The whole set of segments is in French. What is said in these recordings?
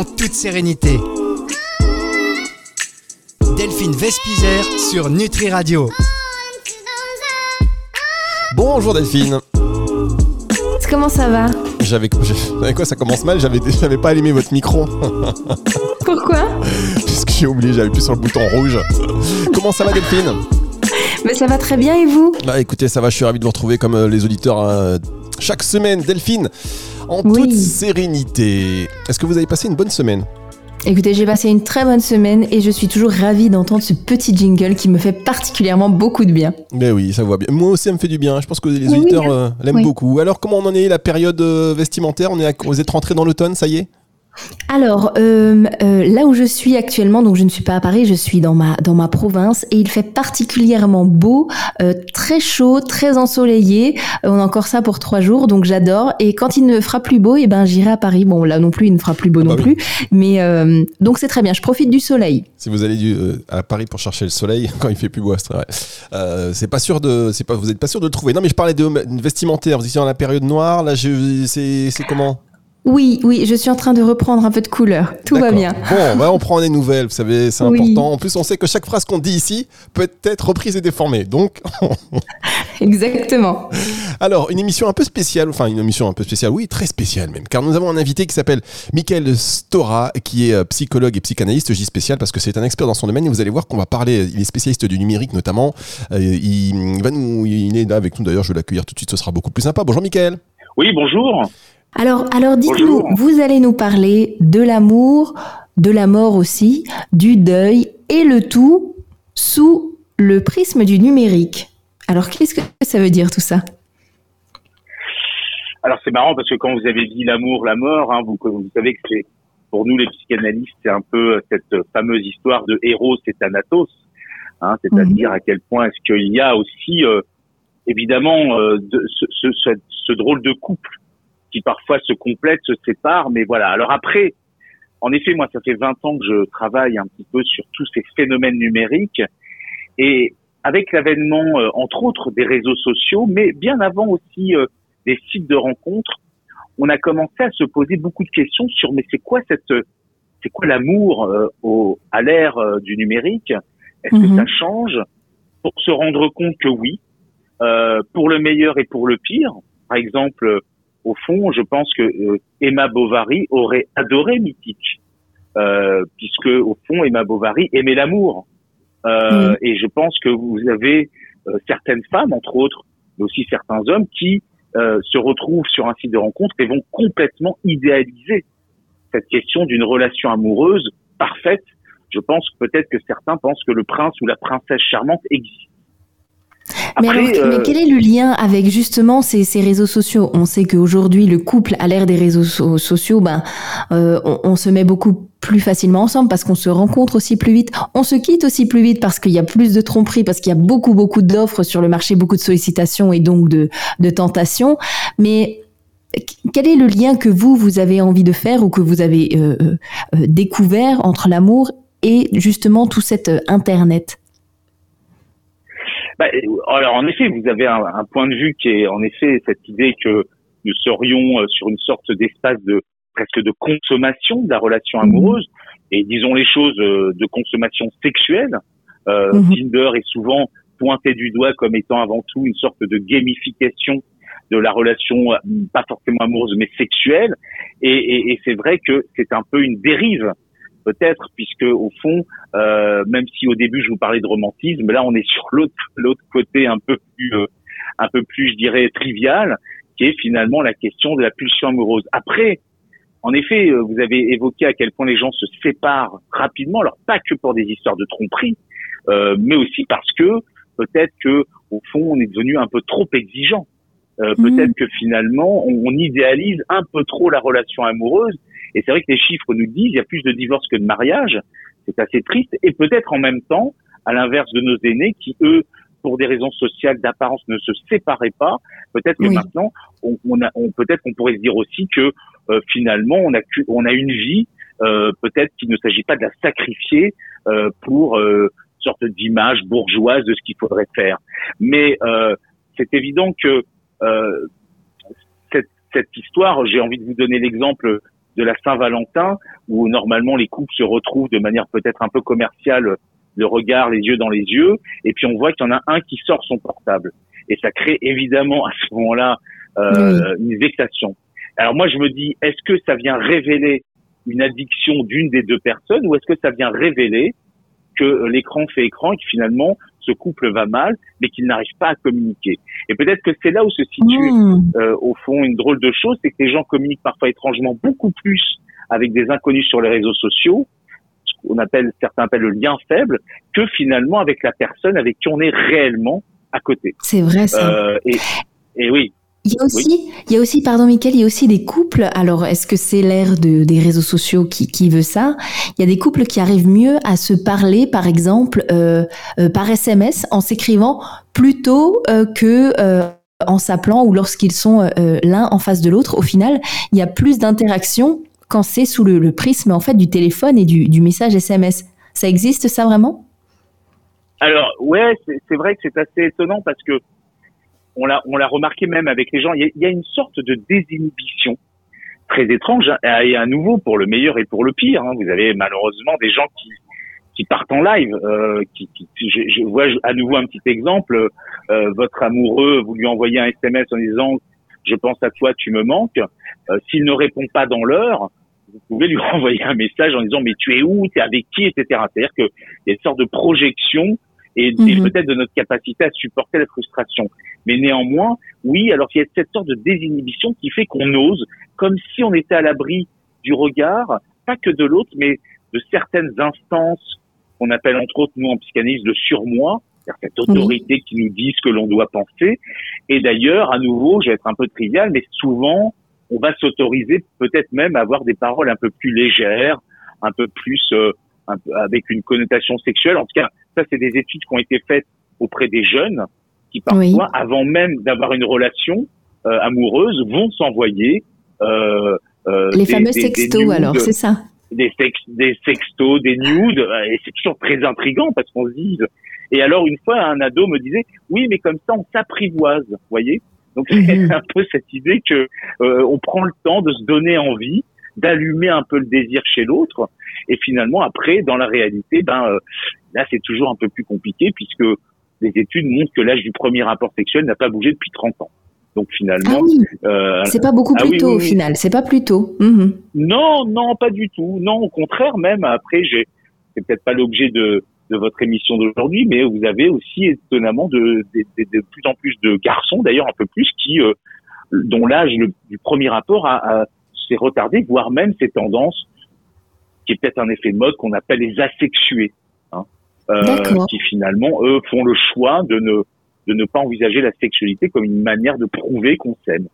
en toute sérénité. Delphine Vespizer sur Nutri Radio. Bonjour Delphine. Comment ça va? J'avais quoi ça commence mal? J'avais j'avais pas allumé votre micro. Pourquoi? Puisque j'ai oublié, j'avais plus sur le bouton rouge. Comment ça va Delphine? Mais ça va très bien et vous? Bah écoutez, ça va, je suis ravi de vous retrouver comme euh, les auditeurs hein, chaque semaine. Delphine, en toute sérénité. Est-ce que vous avez passé une bonne semaine Écoutez, j'ai passé une très bonne semaine et je suis toujours ravie d'entendre ce petit jingle qui me fait particulièrement beaucoup de bien. Mais oui, ça voit bien. Moi aussi, ça me fait du bien. Je pense que les auditeurs euh, l'aiment beaucoup. Alors, comment on en est la période euh, vestimentaire? On est, vous êtes rentré dans l'automne, ça y est? Alors, euh, euh, là où je suis actuellement, donc je ne suis pas à Paris, je suis dans ma, dans ma province et il fait particulièrement beau, euh, très chaud, très ensoleillé. on a encore ça pour trois jours, donc j'adore. Et quand il ne fera plus beau, et eh ben, j'irai à Paris. Bon, là non plus, il ne fera plus beau ah non bah plus. Mais donc c'est très bien, je profite du soleil. Si vous allez du, à Paris pour chercher le soleil, quand il fait plus beau, c'est vrai. c'est pas sûr de, c'est pas, vous êtes pas sûr de le trouver. Non, mais je parlais de vestimentaire. Vous étiez dans la période noire. Là, c'est comment? Oui, oui, je suis en train de reprendre un peu de couleur. Tout va bien. Bon, bah on prend des nouvelles, vous savez, c'est important. En plus, on sait que chaque phrase qu'on dit ici peut être reprise et déformée. Donc. Exactement. Alors, une émission un peu spéciale, enfin une émission un peu spéciale, oui, très spéciale même, car nous avons un invité qui s'appelle Michael Stora, qui est euh, psychologue et psychanalyste. Je dis spécial parce que c'est un expert dans son domaine et vous allez voir qu'on va parler, il est spécialiste du numérique notamment. Euh, il, va nous, il est là avec nous d'ailleurs, je vais l'accueillir tout de suite, ce sera beaucoup plus sympa. Bonjour Michael. Oui, bonjour. Alors, alors dites-nous, vous allez nous parler de l'amour, de la mort aussi, du deuil et le tout sous le prisme du numérique. Alors, qu'est-ce que ça veut dire tout ça? Alors, c'est marrant parce que quand vous avez dit l'amour, la mort, hein, vous, savez que c'est pour nous les psychanalystes, c'est un peu cette fameuse histoire de héros et Thanatos, hein, c'est-à-dire mhm. à quel point est-ce qu'il y a aussi euh, évidemment euh, ce drôle de couple qui parfois se complètent, se séparent, mais voilà. Alors après, en effet, moi, ça fait 20 ans que je travaille un petit peu sur tous ces phénomènes numériques, et avec l'avènement, euh, entre autres, des réseaux sociaux, mais bien avant aussi euh, des sites de rencontres, on a commencé à se poser beaucoup de questions sur mais c'est quoi cette, c'est quoi l'amour euh, au, à l'ère du numérique? Est-ce que mhm. ça change? Pour se rendre compte que oui, pour le meilleur et pour le pire. Par exemple, au fond, je pense que euh, Emma Bovary aurait adoré Mythique, euh, puisque au fond, Emma Bovary aimait l'amour. Euh, Et je pense que vous avez euh, certaines femmes, entre autres, mais aussi certains hommes, qui euh, se retrouvent sur un site de rencontre et vont complètement idéaliser cette question d'une relation amoureuse parfaite. Je pense peut-être que certains pensent que le prince ou la princesse charmante existe mais, alors, mais, euh, quel est le lien avec justement ces, ces réseaux sociaux? On sait qu'aujourd'hui, le couple, à l'ère des réseaux sociaux, ben, euh, on, on, se met beaucoup plus facilement ensemble parce qu'on se rencontre aussi plus vite. On se quitte aussi plus vite parce qu'il y a plus de tromperies, parce qu'il y a beaucoup, beaucoup d'offres sur le marché, beaucoup de sollicitations et donc de, de tentations. Mais quel est le lien que vous, vous avez envie de faire ou que vous avez euh, euh, euh découvert entre l'amour et justement tout cet Internet? Bah, alors en effet, vous avez un, un, point de vue qui est en effet cette idée que nous serions euh, sur une sorte d'espace de presque de consommation de la relation mhm. amoureuse et disons les choses euh, de consommation sexuelle. Euh, mhm. Tinder est souvent pointé du doigt comme étant avant tout une sorte de gamification de la relation, euh, pas forcément amoureuse mais sexuelle. Et, et, et c'est vrai que c'est un peu une dérive peut-être, puisque au fond, euh, même si au début je vous parlais de romantisme, là on est sur l'autre l'autre côté un peu plus euh, un peu plus, je dirais, trivial, qui est finalement la question de la pulsion amoureuse. Après, en effet, euh, vous avez évoqué à quel point les gens se séparent rapidement, alors pas que pour des histoires de tromperie, euh, mais aussi parce que peut-être que au fond on est devenu un peu trop exigeant. Euh, mmh. Peut-être que finalement on, on, idéalise un peu trop la relation amoureuse et c'est vrai que les chiffres nous disent il y a plus de divorces que de mariages. C'est assez triste. Et peut-être en même temps, à l'inverse de nos aînés qui, eux, pour des raisons sociales d'apparence, ne se séparaient pas. Peut-être que maintenant, on, on a, on, peut-être qu'on pourrait se dire aussi que euh, finalement, on a, on a une vie. Euh, peut-être qu'il ne s'agit pas de la sacrifier euh, pour euh, une sorte d'image bourgeoise de ce qu'il faudrait faire. Mais euh, c'est évident que cette, cette histoire, j'ai envie de vous donner l'exemple de la Saint-Valentin, où normalement les couples se retrouvent de manière peut-être un peu commerciale, le regard, les yeux dans les yeux, et puis on voit qu'il y en a un qui sort son portable. Et ça crée évidemment à ce moment-là euh, une vexation. Alors moi je me dis, est-ce que ça vient révéler une addiction d'une des deux personnes, ou est-ce que ça vient révéler que l'écran fait écran et que finalement ce couple va mal, mais qu'il n'arrive pas à communiquer. Et peut-être que c'est là où se situe mmh. euh, au fond une drôle de chose, c'est que les gens communiquent parfois étrangement beaucoup plus avec des inconnus sur les réseaux sociaux, ce qu'on appelle, certains appellent le lien faible, que finalement avec la personne avec qui on est réellement à côté. C'est vrai ça. Euh, et, et oui, il y a aussi, il y a aussi, pardon, Michael, il y a aussi des couples. Alors, est-ce que c'est l'ère de, des réseaux sociaux qui, qui veut ça? Il y a des couples qui arrivent mieux à se parler, par exemple, euh, euh, par SMS, en s'écrivant plutôt euh, que euh, en s'appelant ou lorsqu'ils sont l'un en face de l'autre. Au final, il y a plus d'interaction quand c'est sous le, le, prisme en fait du téléphone et du, du message SMS. Ça existe, ça vraiment? Alors, ouais, c'est vrai que c'est assez étonnant parce que on l'a, on l'a remarqué même avec les gens, il y, a, une sorte de désinhibition très étrange hein, et à nouveau pour le meilleur et pour le pire. Hein. Vous avez malheureusement des gens qui qui partent en live. Euh, je, vois à nouveau un petit exemple. Euh, votre amoureux, vous lui envoyez un SMS en disant je pense à toi, tu me manques. Euh, s'il ne répond pas dans l'heure, vous pouvez lui renvoyer un message en disant mais tu es où, tu es avec qui, etc. C'est-à-dire qu'il y a une sorte de projection et, mhm. peut-être de notre capacité à supporter la frustration. Mais néanmoins, oui, alors il y a cette sorte de désinhibition qui fait qu'on ose, comme si on était à l'abri du regard, pas que de l'autre, mais de certaines instances qu'on appelle entre autres nous en psychanalyse le surmoi, cette autorité qui nous dit ce que l'on doit penser. Et d'ailleurs, à nouveau, je vais être un peu trivial, mais souvent, on va s'autoriser peut-être même à avoir des paroles un peu plus légères, un peu plus euh, un avec une connotation sexuelle. En tout cas, ça, c'est des études qui ont été faites auprès des jeunes qui parfois, avant même d'avoir une relation euh, amoureuse, vont s'envoyer euh, euh, les fameux sextos. alors, c'est ça des, sex, des sextos, des nudes, et c'est toujours très intrigant parce qu'on se dit. Et alors une fois, un ado me disait, oui, mais comme ça, on s'apprivoise, vous voyez? Donc c'est mhm. un peu cette idée que euh, on prend le temps de se donner envie, d'allumer un peu le désir chez l'autre, et finalement après, dans la réalité, ben euh, là c'est toujours un peu plus compliqué puisque les études montrent que l'âge du premier rapport sexuel n'a pas bougé depuis 30 ans. Donc finalement, ah euh, c'est pas beaucoup ah plus tôt au final. C'est pas plus tôt. Mhm. Non, non, pas du tout. Non, au contraire même. Après, j'ai, c'est peut-être pas l'objet de, de votre émission d'aujourd'hui, mais vous avez aussi étonnamment de, de, de, de, plus en plus de garçons, d'ailleurs un peu plus, qui euh, dont l'âge du premier rapport a, a s'est retardé, voire même ces tendances qui est peut-être un effet de mode qu'on appelle les asexués, hein, euh, qui finalement eux font le choix de ne de ne pas envisager la sexualité comme une manière de prouver qu'on s'aime.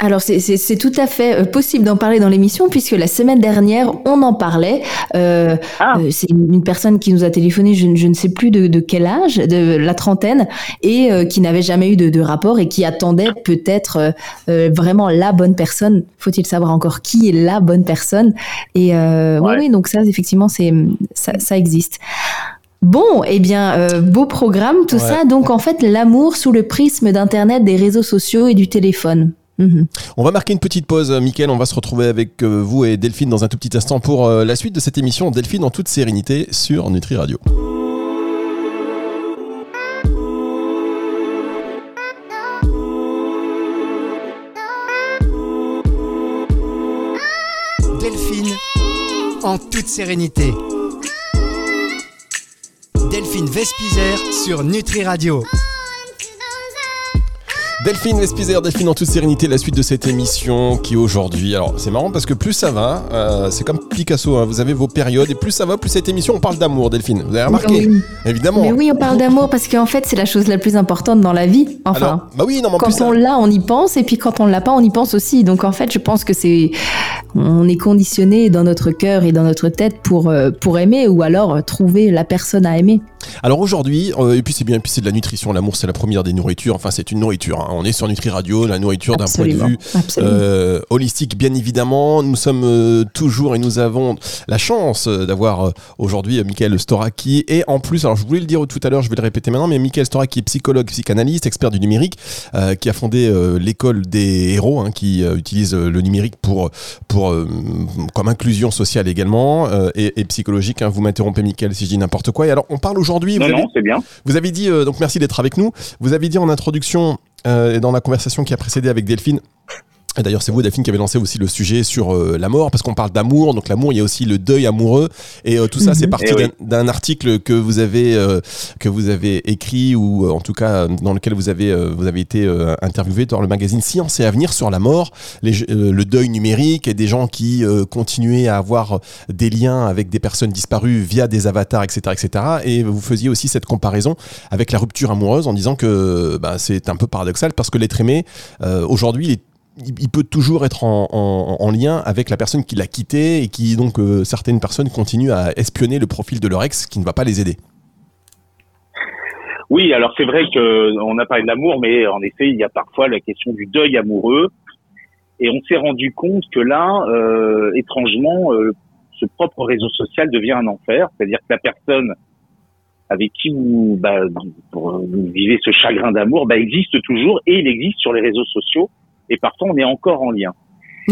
Alors c'est tout à fait euh, possible d'en parler dans l'émission puisque la semaine dernière on en parlait. Euh, ah. euh, c'est une personne qui nous a téléphoné, je, je ne sais plus de, de, quel âge, de la trentaine, et euh, qui n'avait jamais eu de, de, rapport et qui attendait peut-être euh, vraiment la bonne personne. Faut-il savoir encore qui est la bonne personne? Et ouais. oui, oui, donc ça effectivement c'est ça, ça existe. Bon, eh bien, euh, beau programme, tout ouais. ça. Donc, en fait, l'amour sous le prisme d'Internet, des réseaux sociaux et du téléphone. Mmh. On va marquer une petite pause, Mickaël. On va se retrouver avec euh, vous et Delphine dans un tout petit instant pour euh, la suite de cette émission. Delphine en toute sérénité sur Nutri Radio. Delphine en toute sérénité. Delphine Vespizer sur Nutri Radio. Delphine Vespizer, Delphine en toute sérénité, la suite de cette émission qui aujourd'hui, alors c'est marrant parce que plus ça va, euh, c'est comme Picasso, hein, vous avez vos périodes et plus ça va, plus cette émission on parle d'amour, Delphine. Vous avez remarqué oui. Évidemment. Mais oui, on parle d'amour parce qu'en fait c'est la chose la plus importante dans la vie. Enfin, alors, bah oui, non, quand plus, on l'a, on y pense et puis quand on l'a pas, on y pense aussi. Donc en fait, je pense que c'est, on est conditionné dans notre cœur et dans notre tête pour euh, pour aimer ou alors trouver la personne à aimer. Alors aujourd'hui, euh, et puis c'est bien, puis c'est de la nutrition, l'amour c'est la première des nourritures, enfin c'est une nourriture. Hein on est sur Nutri Radio, la nourriture d'un point de vue euh, holistique, bien évidemment. Nous sommes euh, toujours et nous avons la chance d'avoir aujourd'hui Michael Storaki et en plus, alors je voulais le dire tout à l'heure, je vais le répéter maintenant, mais Michael Storaki est psychologue, psychanalyste, expert du numérique, qui a fondé l'école des héros, hein, qui utilise le numérique pour, pour comme inclusion sociale également et, psychologique. Hein. Vous m'interrompez, Michael, si je dis n'importe quoi. Et alors, on parle aujourd'hui. Non, non, c'est bien. Vous avez dit, donc merci d'être avec nous. Vous avez dit en introduction euh, et dans la conversation qui a précédé avec Delphine, D'ailleurs, c'est vous, Daphine, qui avez lancé aussi le sujet sur euh, la mort, parce qu'on parle d'amour. Donc, l'amour, il y a aussi le deuil amoureux. Et euh, tout ça, c'est mhm. parti eh d'un article que vous avez euh, que vous avez écrit ou en tout cas dans lequel vous avez vous avez été interviewé dans le magazine Science et Avenir sur la mort, le deuil numérique et des gens qui continuaient à avoir des liens avec des personnes disparues via des avatars, etc., etc. Et vous faisiez aussi cette comparaison avec la rupture amoureuse en disant que bah, c'est un peu paradoxal parce que l'être aimé aujourd'hui, il est il peut toujours être en, lien avec la personne qui l'a quitté et qui donc euh, certaines personnes continuent à espionner le profil de leur ex qui ne va pas les aider. Oui, alors c'est vrai qu'on a parlé de l'amour, mais en effet, il y a parfois la question du deuil amoureux. Et on s'est rendu compte que là, euh, étrangement, euh, ce propre réseau social devient un enfer. C'est-à-dire que la personne avec qui vous, bah, vivez ce chagrin d'amour bah, existe toujours et il existe sur les réseaux sociaux et parfois on est encore en lien.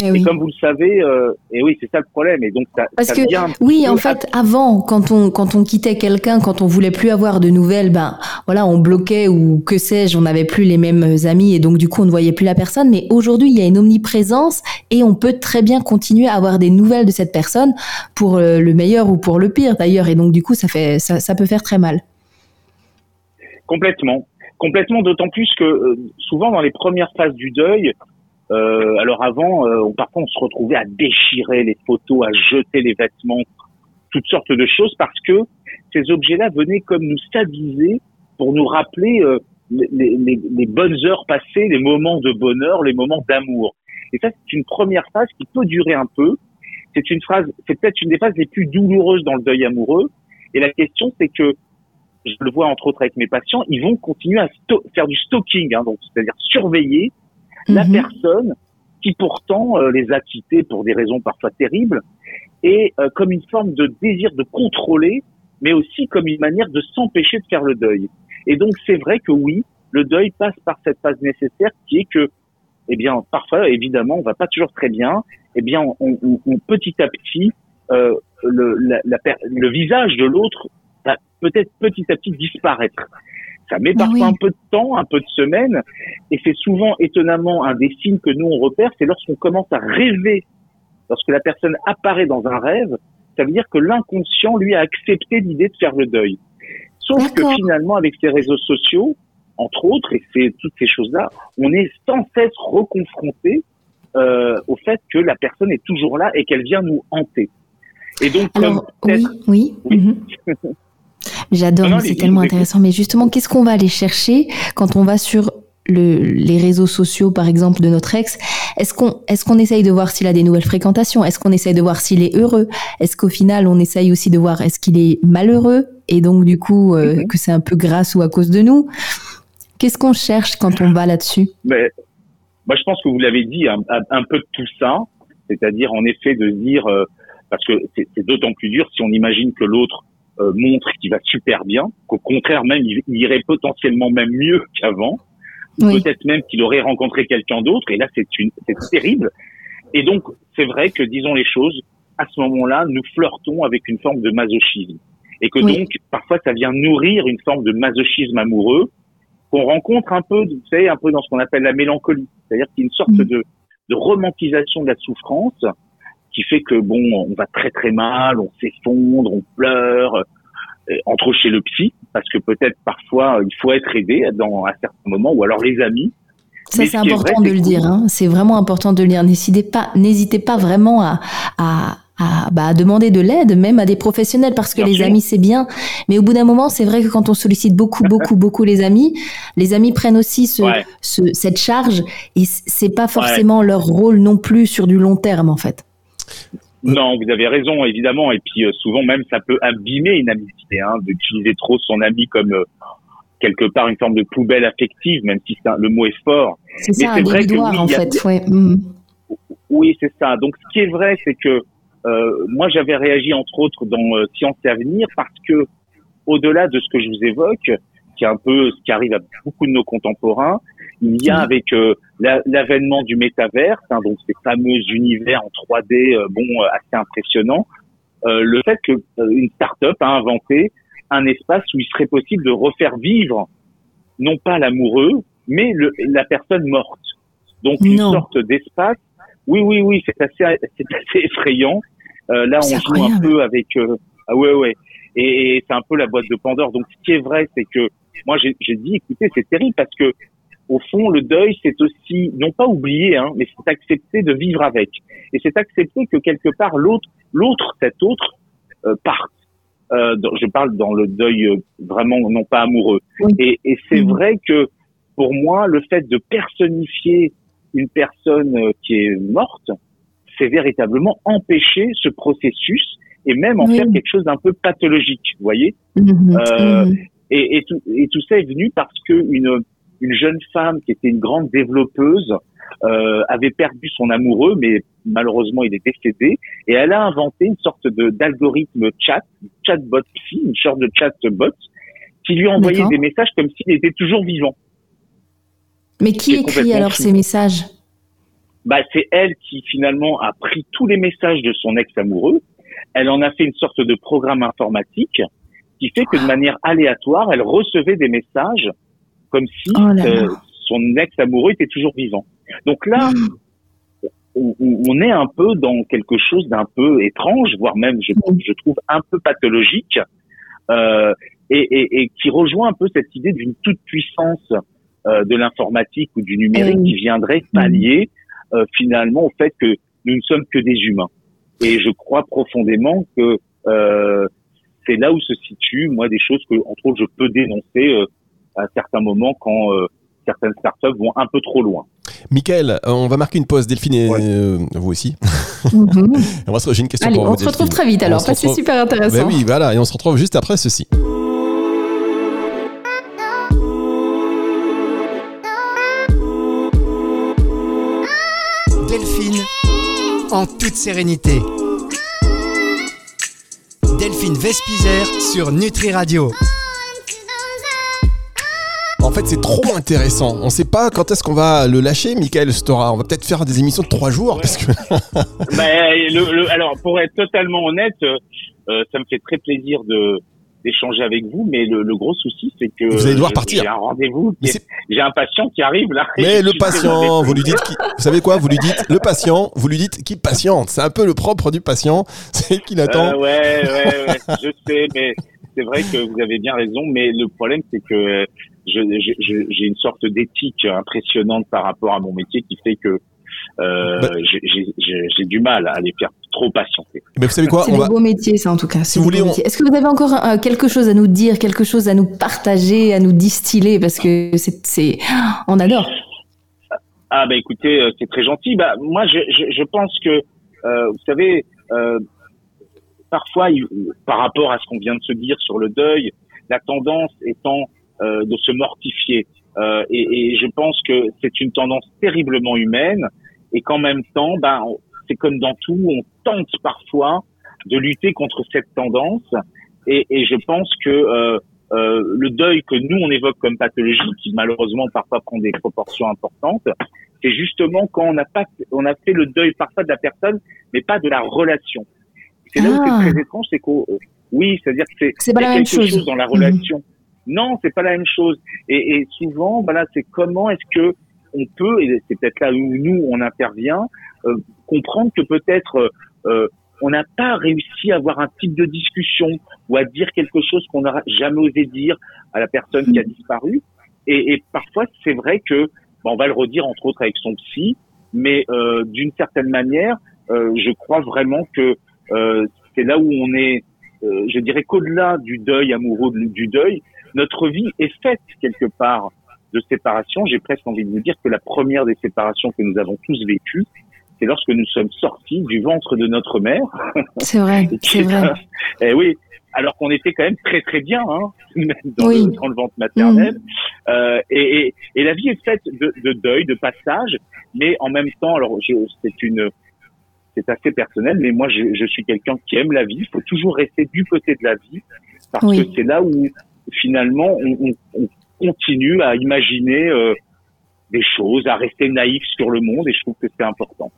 Et, comme vous le savez, euh, et oui, c'est ça le problème. Et donc, ça, Parce que, oui, en fait, avant, quand on, quand on quittait quelqu'un, quand on voulait plus avoir de nouvelles, ben, voilà, on bloquait ou que sais-je, on n'avait plus les mêmes amis et donc, du coup, on ne voyait plus la personne. Mais aujourd'hui, il y a une omniprésence et on peut très bien continuer à avoir des nouvelles de cette personne pour euh, le meilleur ou pour le pire, d'ailleurs. Et donc, du coup, ça fait, ça, ça peut faire très mal. Complètement. Complètement, d'autant plus que euh, souvent dans les premières phases du deuil, euh, alors avant, euh, on, parfois on se retrouvait à déchirer les photos, à jeter les vêtements, toutes sortes de choses parce que ces objets-là venaient comme nous stabiliser pour nous rappeler euh, les, les, les, bonnes heures passées, les moments de bonheur, les moments d'amour. Et ça, c'est une première phase qui peut durer un peu. C'est une phrase, c'est peut-être une des phases les plus douloureuses dans le deuil amoureux. Et la question, c'est que je le vois entre autres avec mes patients, ils vont continuer à faire du stalking, hein, donc c'est-à-dire surveiller la mhm. personne qui pourtant euh, les a quittés pour des raisons parfois terribles, et euh, comme une forme de désir de contrôler, mais aussi comme une manière de s'empêcher de faire le deuil. Et donc c'est vrai que oui, le deuil passe par cette phase nécessaire qui est que, eh bien, parfois évidemment, on va pas toujours très bien. Eh bien, on, on, petit à petit, euh, le, la, la, le visage de l'autre peut-être petit à petit disparaître. Ça met parfois un peu de temps, un peu de semaines, et c'est souvent étonnamment un des signes que nous on repère, c'est lorsqu'on commence à rêver, lorsque la personne apparaît dans un rêve, ça veut dire que l'inconscient lui a accepté l'idée de faire le deuil. Sauf que finalement, avec ces réseaux sociaux, entre autres, et c'est toutes ces choses-là, on est sans cesse reconfronté euh, au fait que la personne est toujours là et qu'elle vient nous hanter. Et donc, comme oui, oui. Mhm. J'adore, c'est tellement intéressant. Mais justement, qu'est-ce qu'on va aller chercher quand on va sur le, les réseaux sociaux, par exemple, de notre ex, est-ce qu'on qu'on essaye de voir s'il a des nouvelles fréquentations? Est-ce qu'on essaye de voir s'il est heureux? Est-ce qu'au final, on essaye aussi de voir est-ce qu'il est malheureux? Et donc du coup euh, mhm. que c'est un peu grâce ou à cause de nous. Qu'est-ce qu'on cherche quand on va là-dessus? Mais, Moi, je pense que vous l'avez dit, un, un, peu de tout ça, c'est-à-dire en effet de dire, euh, parce que c'est d'autant plus dur si on imagine que l'autre euh, montre qu'il va super bien, qu'au contraire même il, irait potentiellement même mieux qu'avant, peut-être même qu'il aurait rencontré quelqu'un d'autre, et là c'est une c'est terrible. Et donc c'est vrai que disons les choses, à ce moment-là nous flirtons avec une forme de masochisme, et que donc parfois ça vient nourrir une forme de masochisme amoureux qu'on rencontre un peu, vous savez, un peu dans ce qu'on appelle la mélancolie, c'est-à-dire qu'il y a une sorte de, de romantisation de la souffrance qui fait que bon, on va très très mal, on s'effondre, on pleure, euh, entre chez le psy, parce que peut-être parfois il faut être aidé dans un certain moment, ou alors les amis. Ça c'est important de le dire, hein. c'est vraiment important de le dire. N'hésitez pas, n'hésitez pas vraiment à, à, à, bah, demander de l'aide, même à des professionnels, parce que les amis c'est bien, mais au bout d'un moment, c'est vrai que quand on sollicite beaucoup, beaucoup, beaucoup les amis, les amis prennent aussi ce, ce cette charge, et c'est pas forcément leur rôle non plus sur du long terme en fait. Non, vous avez raison, évidemment. Et puis euh, souvent même, ça peut abîmer une amitié, hein, d'utiliser trop son ami comme euh, quelque part une forme de poubelle affective, même si le mot est fort. C'est ça, un vrai que, en fait. Mm. Oui, c'est ça. Donc, ce qui est vrai, c'est que euh, moi, j'avais réagi entre autres dans Science et Avenir parce que, au-delà de ce que je vous évoque, qui est un peu ce qui arrive à beaucoup de nos contemporains, il y a avec euh, l'avènement du métaverse, hein, donc ces fameux univers en 3D, euh, bon, assez impressionnants, le fait qu'une start-up a inventé un espace où il serait possible de refaire vivre non pas l'amoureux, mais le, la personne morte. Donc une sorte d'espace. Oui, oui, oui, c'est assez, c'est assez effrayant. Euh, là, on joue un peu avec. Euh, ah ouais, ouais. Et, c'est un peu la boîte de Pandore. Donc, ce qui est vrai, c'est que moi, j'ai dit, écoutez, c'est terrible parce que au fond, le deuil, c'est aussi non pas oublier, hein, mais c'est accepter de vivre avec. Et c'est accepter que quelque part l'autre, l'autre, cet autre, euh, parte. Euh, je parle dans le deuil euh, vraiment non pas amoureux. Et, et c'est mhm. vrai que pour moi, le fait de personnifier une personne euh, qui est morte, c'est véritablement empêcher ce processus et même en faire quelque chose d'un peu pathologique, vous voyez? Mhm. Euh, mhm. et, et, tout, et tout ça est venu parce que une, une jeune femme qui était une grande développeuse euh, avait perdu son amoureux, mais malheureusement il est décédé, et elle a inventé une sorte de d'algorithme chat, chatbot psy, une sorte de chatbot, qui lui envoyait des messages comme s'il était toujours vivant. Mais qui écrit alors ces messages? Bah, c'est elle qui finalement a pris tous les messages de son ex-amoureux. Elle en a fait une sorte de programme informatique qui fait que de manière aléatoire, elle recevait des messages comme si oh euh, son ex-amoureux était toujours vivant. Donc là, hmm. on, est un peu dans quelque chose d'un peu étrange, voire même, je, hmm. je trouve, un peu pathologique, euh, et, et, et, qui rejoint un peu cette idée d'une toute puissance euh, de l'informatique ou du numérique qui viendrait pallier euh, finalement au fait que nous ne sommes que des humains. Et je crois profondément que euh, c'est là où se situent, moi, des choses que, entre autres, je peux dénoncer euh, à certains moments quand euh, certaines startups vont un peu trop loin. Michael, on va marquer une pause. Delphine et vous aussi. Mhm. J'ai une question Allez, on se retrouve très vite alors, c'est super intéressant. Ben oui, voilà, et on se retrouve juste après ceci. en toute sérénité. Delphine Vespizer sur Nutri Radio. Fait, c'est trop intéressant. On ne sait pas quand est-ce qu'on va le lâcher, Michael Stora. On va peut-être faire des émissions de trois jours. Parce que... Ben, alors, pour être totalement honnête, euh, ça me fait très plaisir de, d'échanger avec vous, mais le, le gros souci, c'est que vous allez devoir partir. J'ai un rendez-vous, j'ai un patient qui arrive là. Mais le patient, vous lui dites, qui, vous savez quoi Vous lui dites le patient, vous lui dites qui patiente. C'est un peu le propre du patient, c'est qu'il attend. Euh, ouais, ouais, ouais, je sais, mais c'est vrai que vous avez bien raison, mais le problème, c'est que j'ai une sorte d'éthique impressionnante par rapport à mon métier qui fait que euh, bah- j'ai du mal à les faire trop patienter. Mais vous savez quoi C'est un beau métier, ça en tout cas. Si Est-ce que vous avez encore quelque chose à nous dire, quelque chose à nous partager, à nous distiller Parce que c'est, on adore. Ah bah écoutez, euh, c'est très gentil. Bah moi, je, je, je pense que euh, vous savez, euh, parfois, par rapport à ce qu'on vient de se dire sur le deuil, la tendance étant euh, de se mortifier. Euh, et, et, je pense que c'est une tendance terriblement humaine et qu'en même temps, ben, c'est comme dans tout, on tente parfois de lutter contre cette tendance. Et, et je pense que euh, euh, le deuil que nous on évoque comme pathologie, qui malheureusement parfois prend des proportions importantes, c'est justement quand on a pas, on a fait le deuil parfois de la personne, mais pas de la relation. C'est là où c'est ah. très étrange, c'est qu'au oui, c'est-à-dire que c'est quelque chose. dans la relation. Non, c'est pas la même chose. Et, et souvent, voilà, c'est comment est-ce que on peut, et c'est peut-être là où nous on intervient, euh, comprendre que peut-être euh, on n'a pas réussi à avoir un type de discussion ou à dire quelque chose qu'on n'aura jamais osé dire à la personne qui a disparu. Et, et parfois, c'est vrai que bon, on va le redire entre autres avec son psy, mais euh, d'une certaine manière, euh, je crois vraiment que euh, c'est là où on est. je dirais qu'au-delà du deuil amoureux du deuil, notre vie est faite quelque part de séparation. J'ai presque envie de vous dire que la première des séparations que nous avons tous vécues, c'est lorsque nous sommes sortis du ventre de notre mère. C'est vrai, c'est vrai. Eh oui, alors qu'on était quand même très très bien hein, dans, le, dans, le, ventre maternel. Mm. Euh, et, et, et, la vie est faite de, de, deuil, de passage, mais en même temps, alors c'est une c'est assez personnel, mais moi je, je suis quelqu'un qui aime la vie. Il faut toujours rester du côté de la vie parce que c'est là où finalement on, on, on, continue à imaginer euh, des choses, à rester naïf sur le monde, et je trouve que c'est important.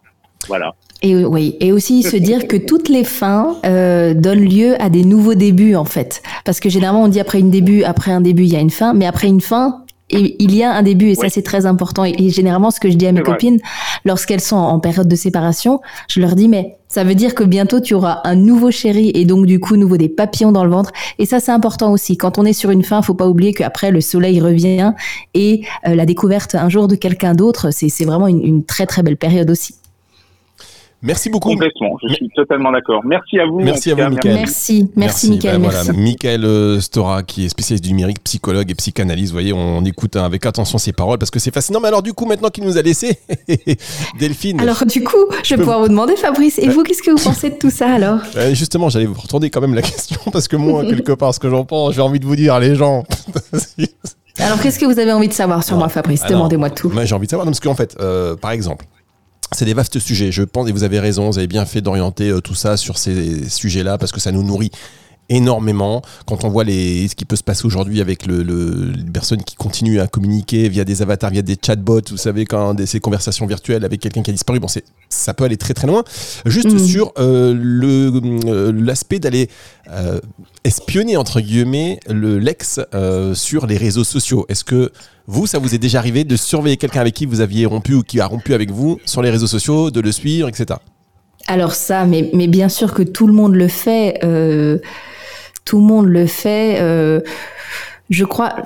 Voilà. Et oui, et aussi se dire que toutes les fins euh, donnent lieu à des nouveaux débuts en fait, parce que généralement on dit après une début, après un début il y a une fin, mais après une fin et il y a un début et ça c'est très important. Et, généralement ce que je dis à mes copines lorsqu'elles sont en période de séparation, je leur dis mais ça veut dire que bientôt tu auras un nouveau chéri et donc du coup nouveau des papillons dans le ventre. Et ça c'est important aussi. Quand on est sur une fin, faut pas oublier qu'après le soleil revient et euh, la découverte un jour de quelqu'un d'autre, c'est vraiment une, une très très belle période aussi. Merci beaucoup. Complètement, je suis totalement d'accord. Merci à vous. Merci à vous, Michael. Merci, merci, Michael. Ben merci. Michael euh, Stora, qui est spécialiste du numérique, psychologue et psychanalyste. Vous voyez, on écoute hein, avec attention ses paroles parce que c'est fascinant. Mais alors, du coup, maintenant qu'il nous a laissé, Delphine. Alors, du coup, je vais pouvoir vous demander, Fabrice, et vous, qu'est-ce que vous pensez de tout ça alors? Justement, j'allais vous retourner quand même la question parce que moi, quelque part, ce que j'en pense, j'ai envie de vous dire, les gens. alors, qu'est-ce que vous avez envie de savoir sur moi, Fabrice? Demandez-moi tout. Moi, j'ai envie de savoir, parce qu'en fait, euh, par exemple, c'est des vastes sujets. Je pense, et vous avez raison, vous avez bien fait d'orienter euh, tout ça sur ces sujets-là parce que ça nous nourrit énormément. Quand on voit les, ce qui peut se passer aujourd'hui avec le, le, les personnes qui continuent à communiquer via des avatars, via des chatbots, vous savez, quand des, ces conversations virtuelles avec quelqu'un qui a disparu, bon, ça peut aller très très loin. Juste mm. sur euh, le, euh, l'aspect d'aller euh, espionner, entre guillemets, le l'ex euh, sur les réseaux sociaux. Est-ce que vous, ça vous est déjà arrivé de surveiller quelqu'un avec qui vous aviez rompu ou qui a rompu avec vous sur les réseaux sociaux, de le suivre, etc. Alors ça, mais, mais bien sûr que tout le monde le fait. Tout le monde le fait. Euh, je crois.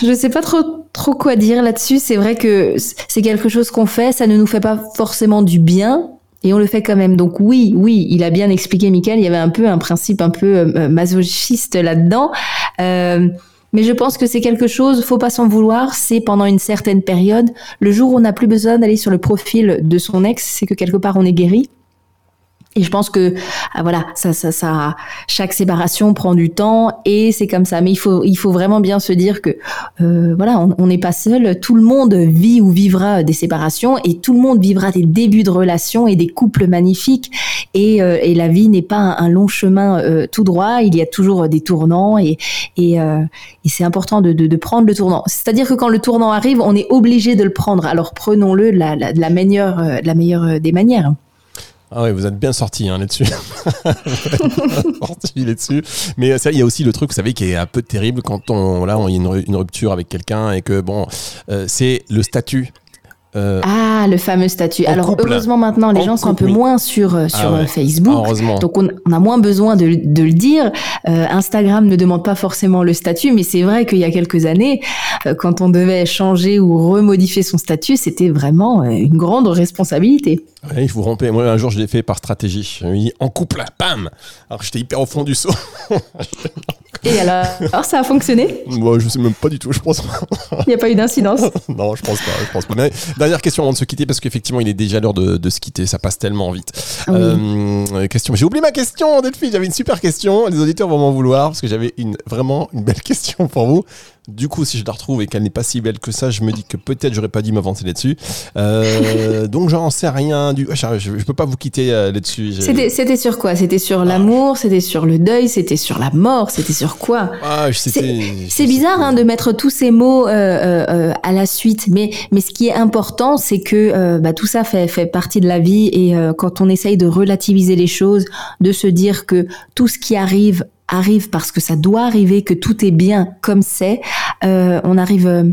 Je ne sais pas trop trop quoi dire là-dessus. C'est vrai que c'est quelque chose qu'on fait. Ça ne nous fait pas forcément du bien. Et on le fait quand même. Donc oui, oui, il a bien expliqué, Michael. Il y avait un peu un principe un peu euh, masochiste là-dedans. Euh, mais je pense que c'est quelque chose, faut pas s'en vouloir, c'est pendant une certaine période. Le jour où on n'a plus besoin d'aller sur le profil de son ex, c'est que quelque part on est guéri. Et je pense que ah, voilà, ça, ça, ça, chaque séparation prend du temps et c'est comme ça. Mais il faut, il faut vraiment bien se dire que euh, voilà, on n'est pas seul. Tout le monde vit ou vivra des séparations et tout le monde vivra des débuts de relations et des couples magnifiques. Et, euh, et la vie n'est pas un, long chemin euh, tout droit. Il y a toujours des tournants et, et, euh, et c'est important de, de, de, prendre le tournant. C'est-à-dire que quand le tournant arrive, on est obligé de le prendre. Alors prenons-le la, la, la meilleure, de la meilleure des manières. Ah oui, vous êtes bien sorti hein, là-dessus. sorti là-dessus. Mais euh, il y a aussi le truc, vous savez, qui est un peu terrible quand on, là, on y a une, rupture avec quelqu'un et que bon, euh, c'est le statut euh, ah, le fameux statut. Alors heureusement maintenant, les gens sont un peu moins sur euh, sur ah Facebook, donc on, a moins besoin de, de le dire. Euh, Instagram ne demande pas forcément le statut, mais c'est vrai qu'il y a quelques années, quand on devait changer ou remodifier son statut, c'était vraiment une grande responsabilité. Oui, il faut romper. Moi, un jour, je l'ai fait par stratégie. Je en couple, bam Alors j'étais hyper au fond du saut. Et alors, alors, ça a fonctionné Moi, je sais même pas du tout, je pense. Il n'y a pas eu d'incidence Non, je pense pas, je pense pas. Mais, dernière question avant de se quitter, parce qu'effectivement, il est déjà l'heure de, de, se quitter, ça passe tellement vite. Euh, question, j'ai oublié ma question, Delphine, j'avais une super question, les auditeurs vont m'en vouloir, parce que j'avais une, vraiment une belle question pour vous. Du coup, si je la retrouve et qu'elle n'est pas si belle que ça, je me dis que peut-être j'aurais pas dû m'avancer là-dessus. Euh, donc j'en sais rien. Du... Je, je, peux pas vous quitter euh, là-dessus. C'était sur quoi? C'était sur ah. l'amour, c'était sur le deuil, c'était sur la mort, c'était sur quoi? Ah, C'est bizarre hein, de mettre tous ces mots euh, euh, à la suite, mais mais ce qui est important, c'est que euh, bah, tout ça fait fait partie de la vie et euh, quand on essaye de relativiser les choses, de se dire que tout ce qui arrive arrive parce que ça doit arriver, que tout est bien comme c'est, euh, on arrive euh,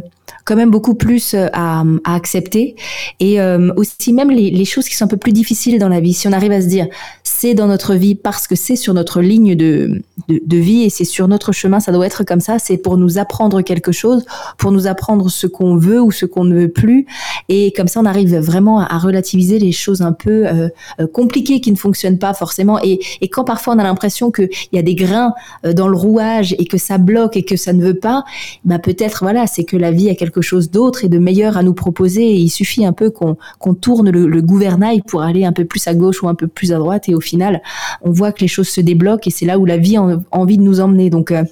quand même beaucoup plus euh, à, à accepter et euh, aussi même les, les, choses qui sont un peu plus difficiles dans la vie. Si on arrive à se dire c'est dans notre vie parce que c'est sur notre ligne de, de, de vie et c'est sur notre chemin, ça doit être comme ça. C'est pour nous apprendre quelque chose, pour nous apprendre ce qu'on veut ou ce qu'on ne veut plus et comme ça on arrive vraiment à, relativiser les choses un peu euh, compliquées qui ne fonctionnent pas forcément et, et quand parfois on a l'impression qu'il y a des grains dans le rouage et que ça bloque et que ça ne veut pas, bah peut-être voilà c'est que la vie a quelque chose d'autre et de meilleur à nous proposer. il suffit un peu qu'on tourne le, gouvernail pour aller un peu plus à gauche ou un peu plus à droite. Et au final, on voit que les choses se débloquent et c'est là où la vie a envie de nous emmener. Donc, euh,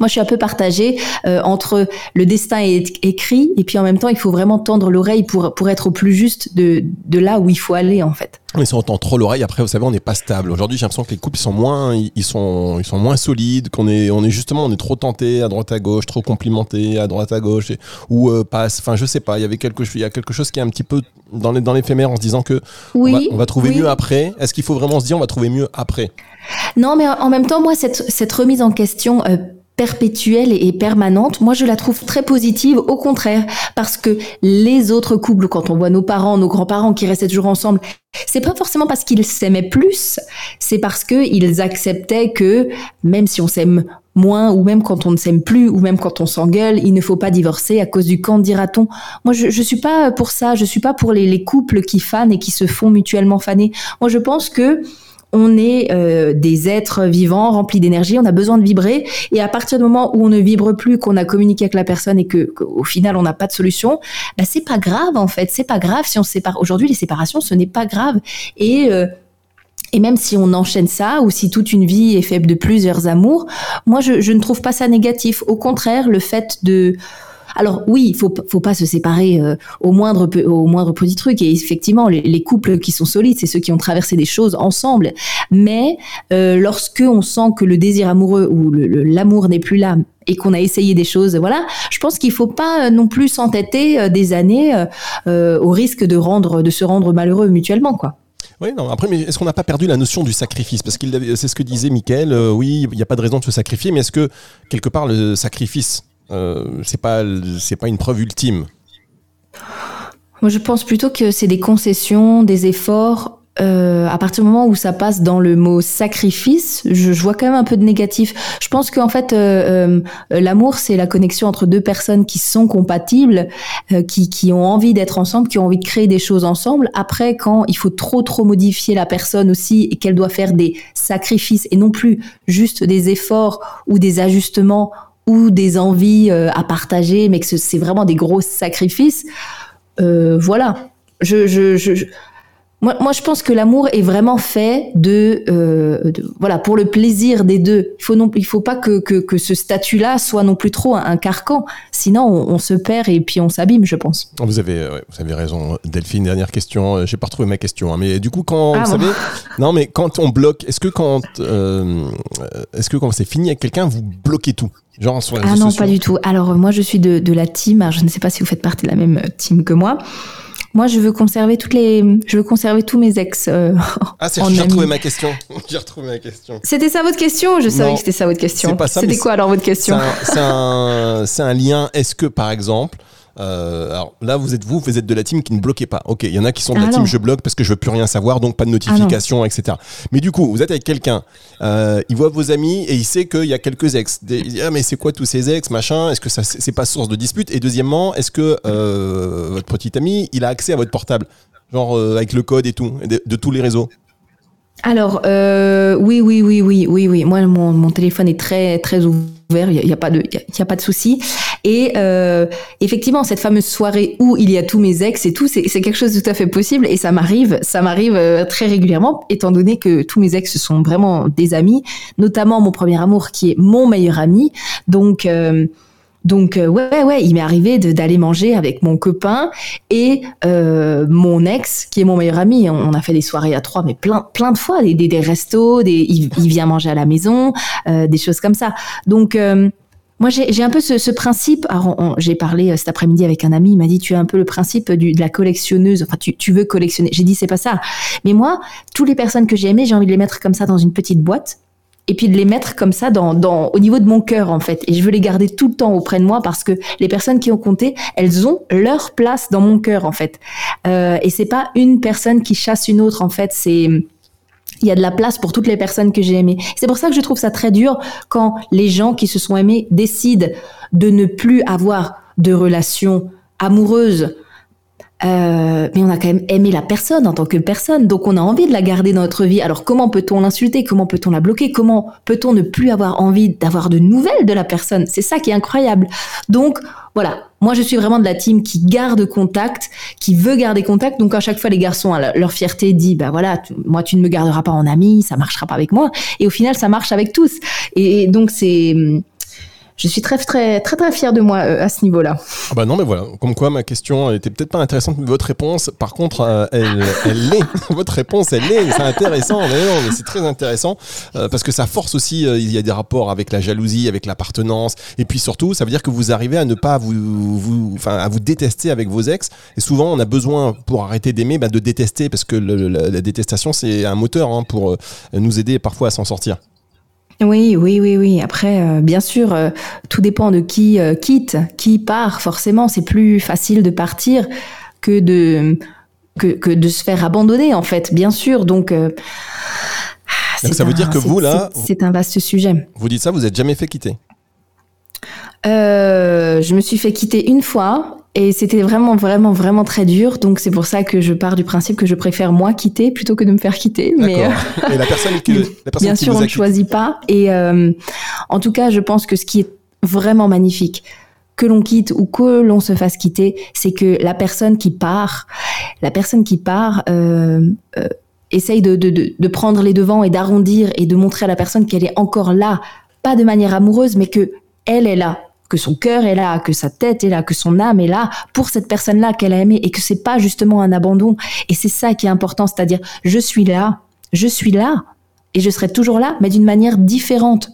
moi, je suis un peu partagée euh, entre le destin est écrit et puis en même temps, il faut vraiment tendre l'oreille pour pour être au plus juste de de là où il faut aller en fait. Mais si on tend trop l'oreille, après, vous savez, on n'est pas stable. Aujourd'hui, j'ai l'impression que les couples ils sont moins, ils sont, ils sont moins solides. Qu'on est, on est justement, on est trop tenté à droite à gauche, trop complimenté à droite à gauche, et, ou euh, passe. Enfin, je sais pas. Il y avait quelque, il y a quelque chose qui est un petit peu dans dans l'éphémère en se disant que oui, on va, trouver mieux après. Est-ce qu'il faut vraiment se dire on va trouver mieux après? Non, mais en même temps, moi, cette cette remise en question. Euh, perpétuelle et permanente, moi je la trouve très positive, au contraire, parce que les autres couples, quand on voit nos parents, nos grands-parents qui restaient toujours ensemble, c'est pas forcément parce qu'ils s'aimaient plus, c'est parce qu'ils acceptaient que même si on s'aime moins, ou même quand on ne s'aime plus, ou même quand on s'engueule, il ne faut pas divorcer à cause du camp, dira-t-on. Moi, je, je suis pas pour ça, je suis pas pour les, les couples qui fanent et qui se font mutuellement faner. Moi, je pense que on est euh, des êtres vivants remplis d'énergie, on a besoin de vibrer et à partir du moment où on ne vibre plus, qu'on a communiqué avec la personne et que qu'au final on n'a pas de solution, bah c'est pas grave en fait, c'est pas grave si on se sépare. Aujourd'hui les séparations ce n'est pas grave et euh, et même si on enchaîne ça, ou si toute une vie est faite de plusieurs amours, moi je ne trouve pas ça négatif. Au contraire, le fait de alors oui, il faut faut pas se séparer euh, au moindre au moindre petit truc. Et effectivement, les, couples qui sont solides, c'est ceux qui ont traversé des choses ensemble. Mais euh, lorsque on sent que le désir amoureux ou l'amour n'est plus là et qu'on a essayé des choses, voilà, je pense qu'il faut pas euh, non plus s'entêter euh, des années au risque de rendre de se rendre malheureux mutuellement, quoi. Oui, non, après, mais est-ce qu'on n'a pas perdu la notion du sacrifice? Parce qu'il c'est ce que disait Mickaël, oui, il n'y a pas de raison de se sacrifier, mais est-ce que, quelque part, le sacrifice euh, c'est pas c'est pas une preuve ultime. Moi, je pense plutôt que c'est des concessions, des efforts. Euh, à partir du moment où ça passe dans le mot sacrifice, je, vois quand même un peu de négatif. Je pense qu'en fait, euh, l'amour, c'est la connexion entre deux personnes qui sont compatibles, qui, qui ont envie d'être ensemble, qui ont envie de créer des choses ensemble. Après, quand il faut trop trop modifier la personne aussi et qu'elle doit faire des sacrifices et non plus juste des efforts ou des ajustements des envies euh, à partager, mais que c'est vraiment des gros sacrifices, euh, voilà. Je, moi, moi, je pense que l'amour est vraiment fait de, euh, voilà, pour le plaisir des deux. Il faut non, il faut pas que que, que ce statut-là soit non plus trop un, carcan. Sinon, on, se perd et puis on s'abîme, je pense. Vous avez, vous avez raison, Delphine. Dernière question. J'ai pas retrouvé ma question, hein, mais du coup, quand ah vous savez, non, mais quand on bloque, est-ce que quand, est-ce que quand c'est fini avec quelqu'un, vous bloquez tout? Genre sur les Ah non, pas du tout. Alors moi, je suis de, de la team. je ne sais pas si vous faites partie de la même euh, team que moi. Moi, je veux conserver toutes les, je veux conserver tous mes ex. Euh, ah, c'est j'ai retrouvé ma question. j'ai retrouvé ma question. C'était ça votre question? Je savais que c'était ça votre question. C'était quoi alors votre question? C'est un, un, un, lien. Est-ce que par exemple, euh, alors là, vous êtes vous, vous êtes de la team qui ne bloquez pas. Ok, il y en a qui sont de la ah team je bloque parce que je veux plus rien savoir, donc pas de notification, ah etc. Mais du coup, vous êtes avec quelqu'un, euh, il voit vos amis et il sait qu'il y a quelques ex. Il dit, ah mais c'est quoi tous ces ex, machin? Est-ce que ça c'est pas source de dispute? Et deuxièmement, est-ce que euh, votre petit ami, il a accès à votre portable, genre avec le code et tout, de, tous les réseaux? Alors euh, oui oui oui oui oui oui. Moi mon, mon téléphone est très très ouvert. Il y, a, pas de il y, a pas de souci et euh, effectivement, cette fameuse soirée où il y a tous mes ex et tout, c'est quelque chose de tout à fait possible. Et ça m'arrive, ça m'arrive euh, très régulièrement, étant donné que tous mes ex sont vraiment des amis, notamment mon premier amour qui est mon meilleur ami. Donc euh, donc ouais ouais, il m'est arrivé d'aller manger avec mon copain et euh, mon ex qui est mon meilleur ami. On, a fait des soirées à trois, mais plein plein de fois, des, des, des restos, des, il, il, vient manger à la maison, euh, des choses comme ça. Donc moi, j'ai un peu ce, principe. J'ai parlé euh, cet après-midi avec un ami. Il m'a dit tu as un peu le principe de la collectionneuse. Enfin, tu, veux collectionner. J'ai dit c'est pas ça. Mais moi, toutes les personnes que j'ai aimées, j'ai envie de les mettre comme ça dans une petite boîte et puis de les mettre comme ça dans, au niveau de mon cœur en fait. Et je veux les garder tout le temps auprès de moi parce que les personnes qui ont compté, elles ont leur place dans mon cœur en fait. Euh, et c'est pas une personne qui chasse une autre en fait. C'est il y a de la place pour toutes les personnes que j'ai aimées. C'est pour ça que je trouve ça très dur quand les gens qui se sont aimés décident de ne plus avoir de relations amoureuses euh, mais on a quand même aimé la personne en tant que personne, donc on a envie de la garder dans notre vie. Alors comment peut-on l'insulter? Comment peut-on la bloquer? Comment peut-on ne plus avoir envie d'avoir de nouvelles de la personne? C'est ça qui est incroyable. Donc voilà, moi je suis vraiment de la team qui garde contact, qui veut garder contact. Donc à chaque fois les garçons, leur fierté dit, bah voilà, moi tu ne me garderas pas en ami, ça marchera pas avec moi. Et au final ça marche avec tous. Et donc c'est je suis très très très très fière de moi euh, à ce niveau-là. Ah bah non mais voilà, comme quoi ma question était peut-être pas intéressante, mais votre réponse, par contre, euh, elle, elle l'est. votre réponse, elle l'est. C'est intéressant, mais non, mais c'est très intéressant euh, parce que ça force aussi. il y a des rapports avec la jalousie, avec l'appartenance, et puis surtout, ça veut dire que vous arrivez à ne pas vous, vous enfin à vous détester avec vos ex. Et souvent, on a besoin pour arrêter d'aimer, bah, de détester parce que la, détestation, c'est un moteur hein, pour nous aider parfois à s'en sortir. Oui, oui, oui, oui. Après, euh, bien sûr, euh, tout dépend de qui euh, quitte, qui part. Forcément, c'est plus facile de partir que de que, de se faire abandonner, en fait. Bien sûr. Donc, ça veut dire que vous là, c'est un vaste sujet. Vous dites ça, vous n'êtes jamais fait quitter. je me suis fait quitter une fois et c'était vraiment, vraiment, vraiment très dur. Donc c'est pour ça que je pars du principe que je préfère moi quitter plutôt que de me faire quitter. Mais, euh, et la personne, qui, la personne bien sûr, on ne choisit pas. Et euh, en tout cas, je pense que ce qui est vraiment magnifique, que l'on quitte ou que l'on se fasse quitter, c'est que la personne qui part, la personne qui part. Euh, euh, essaye de, de, de, de prendre les devants et d'arrondir et de montrer à la personne qu'elle est encore là, pas de manière amoureuse, mais que elle est là que son cœur est là, que sa tête est là, que son âme est là pour cette personne-là qu'elle a aimée et que c'est pas justement un abandon. Et c'est ça qui est important, c'est-à-dire je suis là, je suis là et je serai toujours là, mais d'une manière différente.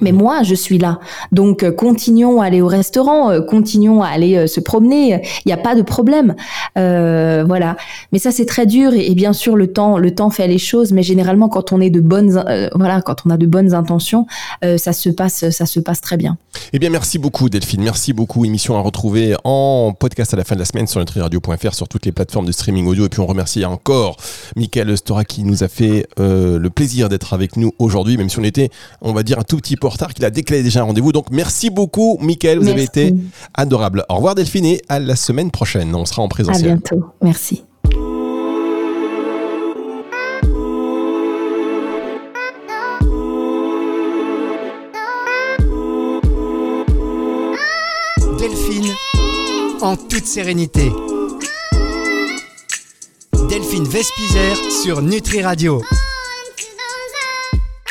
Mais moi, je suis là. Donc, euh, continuons à aller au restaurant, euh, continuons à aller euh, se promener. Il n'y a pas de problème. voilà. Mais ça, c'est très dur. Et, bien sûr, le temps, le temps fait les choses. Mais généralement, quand on est de bonnes, voilà, quand on a de bonnes intentions, ça se passe, ça se passe très bien. Eh bien, merci beaucoup, Delphine. Merci beaucoup. Émission à retrouver en podcast à la fin de la semaine sur nutriradio.fr, sur toutes les plateformes de streaming audio. Et puis, on remercie encore Michael Stora qui nous a fait le plaisir d'être avec nous aujourd'hui, même si on était, on va dire, un tout petit retard, qu'il a déclaré déjà un rendez-vous. Donc merci beaucoup, Mickaël. Vous avez été adorable. Au revoir, Delphine, et à la semaine prochaine. On sera en présentiel. À bientôt. Merci. Delphine, en toute sérénité. Delphine Vespizer sur Nutri Radio.